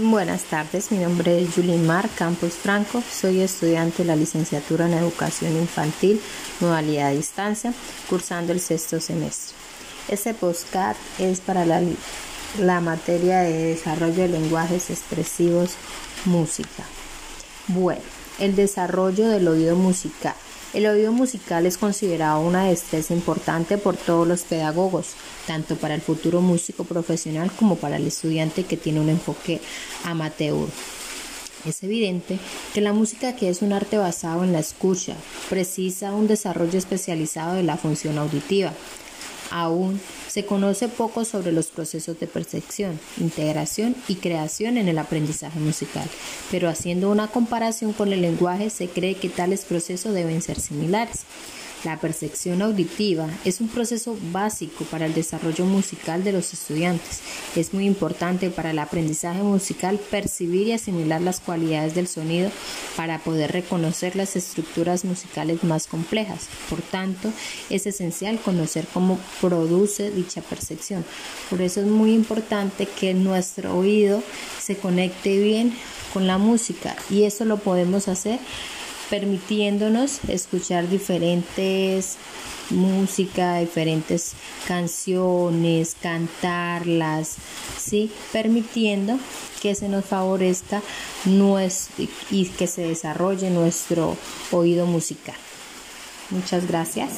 Buenas tardes, mi nombre es Mar Campos Franco, soy estudiante de la licenciatura en Educación Infantil, modalidad a distancia, cursando el sexto semestre. Este postcard es para la, la materia de desarrollo de lenguajes expresivos, música. Bueno, el desarrollo del oído musical. El oído musical es considerado una destreza importante por todos los pedagogos, tanto para el futuro músico profesional como para el estudiante que tiene un enfoque amateur. Es evidente que la música, que es un arte basado en la escucha, precisa un desarrollo especializado de la función auditiva. Aún se conoce poco sobre los procesos de percepción, integración y creación en el aprendizaje musical, pero haciendo una comparación con el lenguaje se cree que tales procesos deben ser similares. La percepción auditiva es un proceso básico para el desarrollo musical de los estudiantes. Es muy importante para el aprendizaje musical percibir y asimilar las cualidades del sonido para poder reconocer las estructuras musicales más complejas. Por tanto, es esencial conocer cómo produce dicha percepción. Por eso es muy importante que nuestro oído se conecte bien con la música y eso lo podemos hacer permitiéndonos escuchar diferentes música, diferentes canciones, cantarlas, ¿sí? permitiendo que se nos favorezca nuestro, y que se desarrolle nuestro oído musical. Muchas gracias.